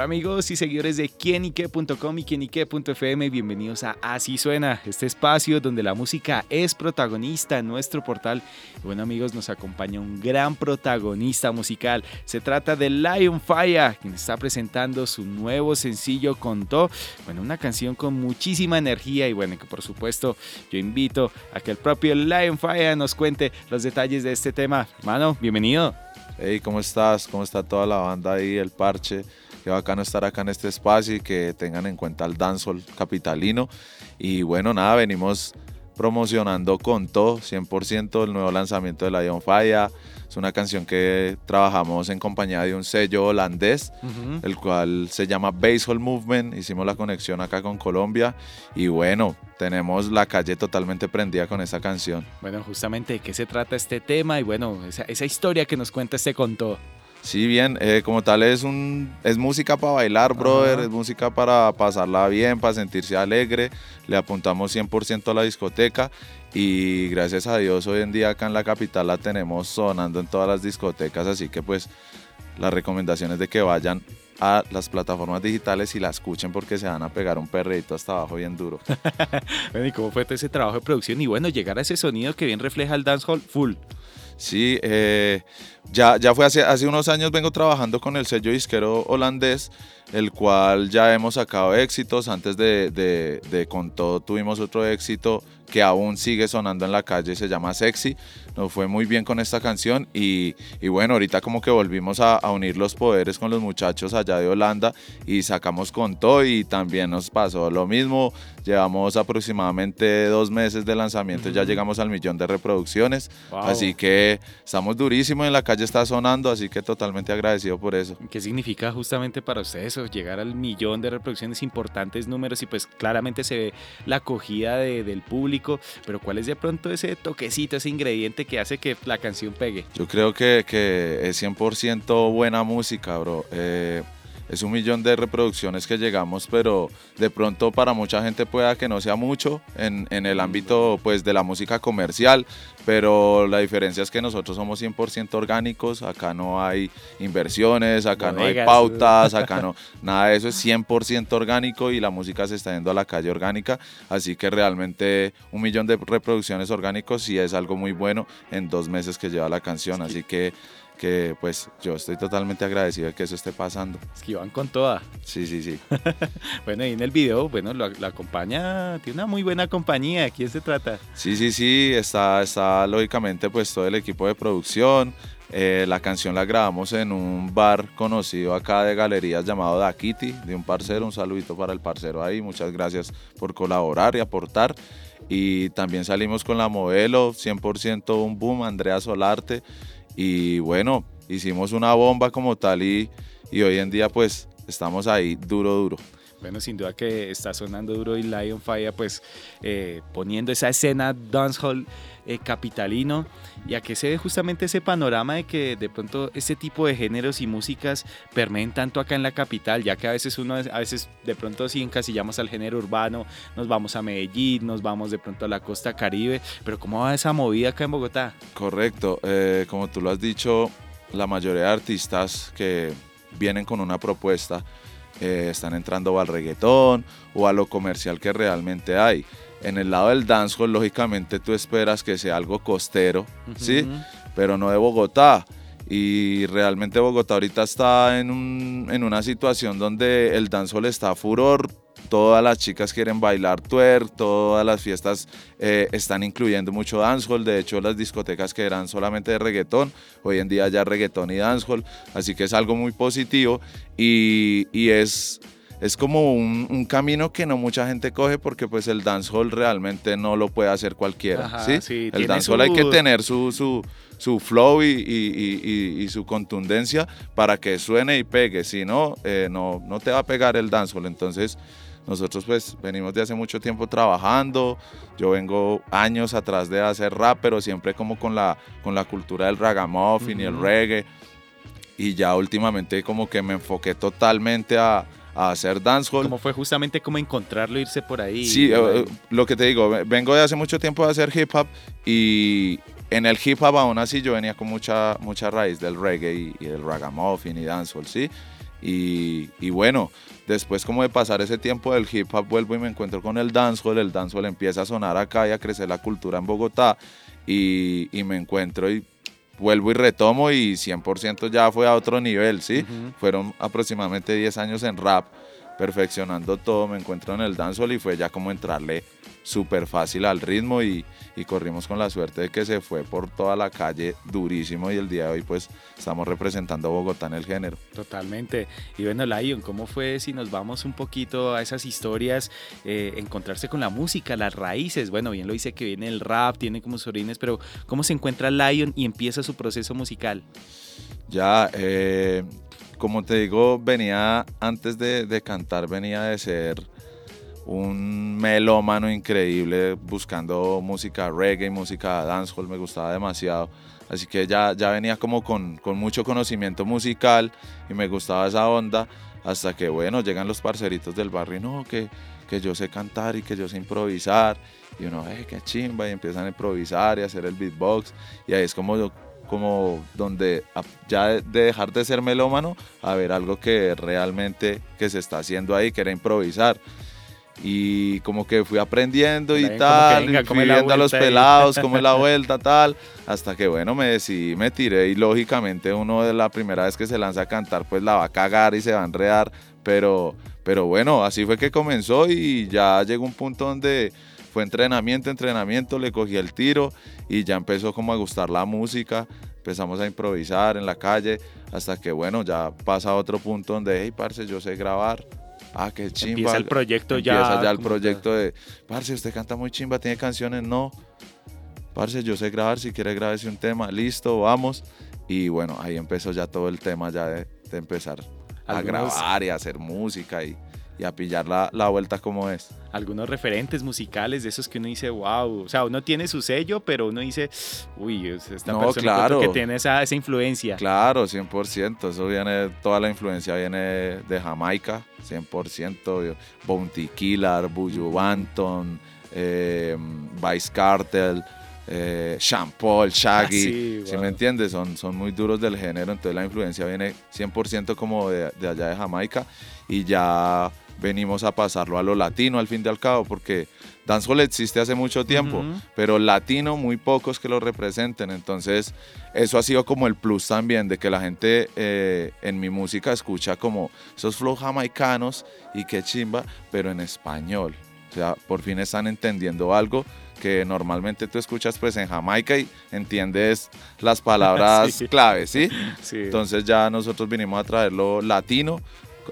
Hola amigos y seguidores de quienique.com y quienique.fm, bienvenidos a Así Suena, este espacio donde la música es protagonista en nuestro portal. Y bueno amigos, nos acompaña un gran protagonista musical. Se trata de Lion Fire, quien está presentando su nuevo sencillo Contó. Bueno, una canción con muchísima energía y bueno, que por supuesto yo invito a que el propio Lion Fire nos cuente los detalles de este tema. Mano, bienvenido. Hey, ¿cómo estás? ¿Cómo está toda la banda ahí, el parche? Qué bacano estar acá en este espacio y que tengan en cuenta el dancehall capitalino. Y bueno, nada, venimos promocionando con todo, 100% el nuevo lanzamiento de Lion Fire. Es una canción que trabajamos en compañía de un sello holandés, el cual se llama Basehall Movement. Hicimos la conexión acá con Colombia y bueno, tenemos la calle totalmente prendida con esa canción. Bueno, justamente de qué se trata este tema y bueno, esa, esa historia que nos cuenta este contó. Sí, bien, eh, como tal es, un, es música para bailar, brother, es música para pasarla bien, para sentirse alegre, le apuntamos 100% a la discoteca y gracias a Dios hoy en día acá en la capital la tenemos sonando en todas las discotecas, así que pues las recomendaciones de que vayan a las plataformas digitales y la escuchen porque se van a pegar un perrito hasta abajo bien duro. bueno, ¿y cómo fue todo ese trabajo de producción? Y bueno, llegar a ese sonido que bien refleja el dancehall full. Sí, eh, ya, ya fue hace, hace unos años vengo trabajando con el sello disquero holandés, el cual ya hemos sacado éxitos. Antes de, de, Con Todo tuvimos otro éxito que aún sigue sonando en la calle, se llama Sexy. Nos fue muy bien con esta canción y, y bueno, ahorita como que volvimos a, a, unir los poderes con los muchachos allá de Holanda y sacamos Con Todo y también nos pasó lo mismo. Llevamos aproximadamente dos meses de lanzamiento, ya llegamos al millón de reproducciones, así que estamos durísimos en la calle está sonando, así que totalmente agradecido por eso. ¿Qué significa justamente para ustedes eso? Llegar al millón de reproducciones, importantes números y pues claramente se ve la acogida del público, pero ¿cuál es de pronto ese toquecito, ese ingrediente que hace que la canción pegue? Yo creo que, que es 100% buena música, bro. Eh, es un millón de reproducciones que llegamos, pero de pronto para mucha gente pueda que no sea mucho en, en el ámbito pues, de la música comercial, pero la diferencia es que nosotros somos 100% orgánicos, acá no hay inversiones, acá no hay pautas, acá no, nada de eso es 100% orgánico y la música se está yendo a la calle orgánica, así que realmente un millón de reproducciones orgánicos sí es algo muy bueno en dos meses que lleva la canción, así que que pues yo estoy totalmente agradecido de que eso esté pasando. Es que van con toda. Sí, sí, sí. bueno, y en el video, bueno, lo, acompaña, tiene una muy buena compañía, ¿de quién se trata? Sí, sí, sí, está, está lógicamente pues todo el equipo de producción. Eh, la canción la grabamos en un bar conocido acá de galerías llamado Da Kitty, de un parcero, un saludito para el parcero ahí, muchas gracias por colaborar y aportar. Y también salimos con la modelo, 100% un boom, Andrea Solarte. Y bueno, hicimos una bomba como tal y, y hoy en día pues estamos ahí duro, duro. Bueno, sin duda que está sonando duro y Lion Fire, pues eh, poniendo esa escena dancehall eh, capitalino y a que se ve justamente ese panorama de que de pronto este tipo de géneros y músicas permeen tanto acá en la capital, ya que a veces uno, a veces de pronto sí encasillamos al género urbano, nos vamos a Medellín, nos vamos de pronto a la costa caribe, pero ¿cómo va esa movida acá en Bogotá? Correcto, eh, como tú lo has dicho, la mayoría de artistas que vienen con una propuesta, eh, están entrando al reggaetón o a lo comercial que realmente hay. En el lado del dancehall, lógicamente tú esperas que sea algo costero, ¿sí? Pero no de Bogotá. Y realmente Bogotá ahorita está en, un, en una situación donde el dancehall está a furor, todas las chicas quieren bailar twerk, todas las fiestas eh, están incluyendo mucho dancehall, de hecho las discotecas que eran solamente de reggaetón, hoy en día ya reggaetón y dancehall, así que es algo muy positivo y, es, es como un, camino que no mucha gente coge porque pues el dancehall realmente no lo puede hacer cualquiera, ¿sí? El dancehall hay que tener su, su, su flow y, su contundencia para que suene y pegue, si no, eh, no, no te va a pegar el dancehall, entonces nosotros pues venimos de hace mucho tiempo trabajando, yo vengo años atrás de hacer rap, pero siempre como con la, con la cultura del ragamuffin y el reggae. y ya últimamente como que me enfoqué totalmente a, a hacer dancehall. Como fue justamente como encontrarlo, irse por ahí. Sí, eh, lo que te digo, vengo de hace mucho tiempo de hacer hip hop y en el hip hop aún así yo venía con mucha, mucha raíz del reggae y, y el ragamuffin y dancehall, ¿sí? Y, y, bueno, después como de pasar ese tiempo del hip hop vuelvo y me encuentro con el dancehall, el dancehall empieza a sonar acá y a crecer la cultura en Bogotá y, y me encuentro y vuelvo y retomo y 100% ya fue a otro nivel, ¿sí? Fueron aproximadamente 10 años en rap, perfeccionando todo, me encuentro en el dancehall y fue ya como entrarle súper fácil al ritmo y, y, corrimos con la suerte de que se fue por toda la calle durísimo y el día de hoy pues estamos representando a Bogotá en el género. Totalmente. Y bueno, Lion, ¿cómo fue si nos vamos un poquito a esas historias, eh, encontrarse con la música, las raíces? Bueno, bien lo dice que viene el rap, tiene como orines, pero ¿cómo se encuentra Lion y empieza su proceso musical? Ya, eh, como te digo, venía antes de, de cantar, venía de ser un melómano increíble buscando música reggae, música dancehall, me gustaba demasiado. Así que ya, ya venía como con, con, mucho conocimiento musical y me gustaba esa onda. Hasta que, bueno, llegan los parceritos del barrio y no, que, que yo sé cantar y que yo sé improvisar. Y uno, eh, qué chimba, y empiezan a improvisar y a hacer el beatbox. Y ahí es como, como donde ya de dejar de ser melómano a ver algo que realmente que se está haciendo ahí, que era improvisar y como que fui aprendiendo y tal, venga, fui viendo a los pelados, cómo es la vuelta, tal, hasta que bueno, me decidí, me tiré y lógicamente uno de la primera vez que se lanza a cantar pues la va a cagar y se va a enredar, pero, pero bueno, así fue que comenzó y ya llegó un punto donde fue entrenamiento, entrenamiento, le cogí el tiro y ya empezó como a gustar la música, empezamos a improvisar en la calle, hasta que bueno, ya pasa a otro punto donde, hey, parce, yo sé grabar, Ah, qué chimba. Empieza el proyecto ya. Empieza ya el proyecto de, parce, usted canta muy chimba, tiene canciones, no. Parce, yo sé grabar, si quiere grabarse un tema, listo, vamos. Y bueno, ahí empezó ya todo el tema ya de, de empezar a grabar y a hacer música y, y a pillar la, la, vuelta como es. Algunos referentes musicales de esos que uno dice, wow, o sea, uno tiene su sello, pero uno dice, uy, esta no, persona claro. que tiene esa, esa, influencia. Claro, 100%, eso viene, toda la influencia viene de Jamaica, 100%, Bounty Killer, Buju Banton, eh, Vice Cartel, eh, Sean Paul, Shaggy, Ah, sí, ¿sí wow. me entiendes? Son, son muy duros del género, entonces la influencia viene 100% como de, de allá de Jamaica y ya venimos a pasarlo a lo latino al fin y al cabo, porque dancehall existe hace mucho tiempo, pero latino muy pocos que lo representen, entonces eso ha sido como el plus también de que la gente eh, en mi música escucha como esos flows jamaicanos y qué chimba, pero en español, o sea, por fin están entendiendo algo que normalmente tú escuchas pues en Jamaica y entiendes las palabras Sí. claves, ¿sí? Sí. Entonces ya nosotros vinimos a traerlo latino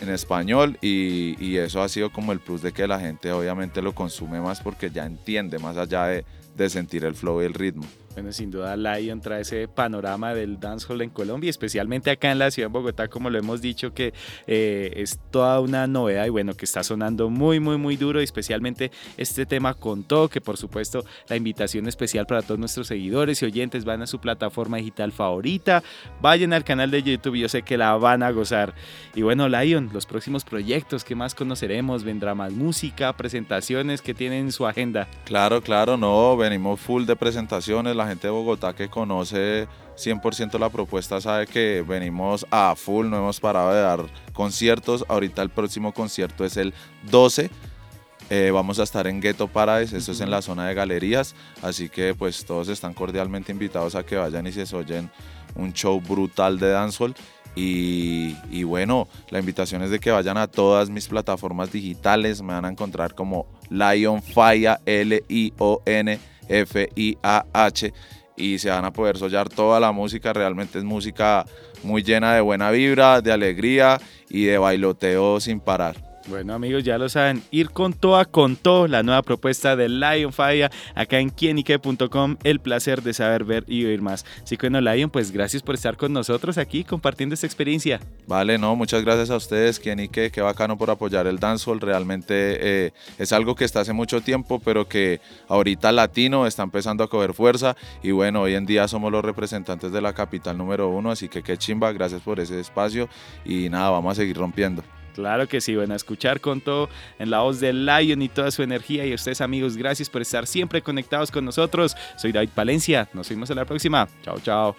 en español y, y eso ha sido como el plus de que la gente obviamente lo consume más porque ya entiende más allá de, de sentir el flow y el ritmo. Bueno, sin duda Lion trae ese panorama del dancehall en Colombia, especialmente acá en la ciudad de Bogotá, como lo hemos dicho, que eh, es toda una novedad y bueno, que está sonando muy, muy, muy duro, y especialmente este tema con todo, que por supuesto la invitación especial para todos nuestros seguidores y oyentes, van a su plataforma digital favorita, vayan al canal de YouTube, yo sé que la van a gozar. Y bueno, Lion, los próximos proyectos, ¿qué más conoceremos? ¿Vendrá más música, presentaciones que tienen en su agenda? Claro, claro, no, venimos full de presentaciones, la gente de Bogotá que conoce 100% la propuesta sabe que venimos a full, no hemos parado de dar conciertos, ahorita el próximo concierto es el 12. Eh, vamos a estar en Ghetto Paradise, esto es en la zona de galerías, así que pues todos están cordialmente invitados a que vayan y se oyen un show brutal de dancehall. Y, y bueno, la invitación es de que vayan a todas mis plataformas digitales, me van a encontrar como Lion Faya, L-I-O-N-F-I-A-H, y se van a poder sollar toda la música, realmente es música muy llena de buena vibra, de alegría y de bailoteo sin parar. Bueno amigos, ya lo saben, ir con toa con todo, la nueva propuesta de Lion Fire acá en quienique.com, el placer de saber ver y oír más. Así que bueno Lion, pues gracias por estar con nosotros aquí compartiendo esta experiencia. Vale, no, muchas gracias a ustedes, Quienique, qué bacano por apoyar el dancehall, realmente eh, es algo que está hace mucho tiempo, pero que ahorita latino está empezando a coger fuerza y bueno, hoy en día somos los representantes de la capital número uno, así que qué chimba, gracias por ese espacio y nada, vamos a seguir rompiendo. Claro que sí, bueno, a escuchar con todo en la voz de Lion y toda su energía. Y ustedes, amigos, gracias por estar siempre conectados con nosotros. Soy David Palencia. Nos vemos en la próxima. Chao, chao.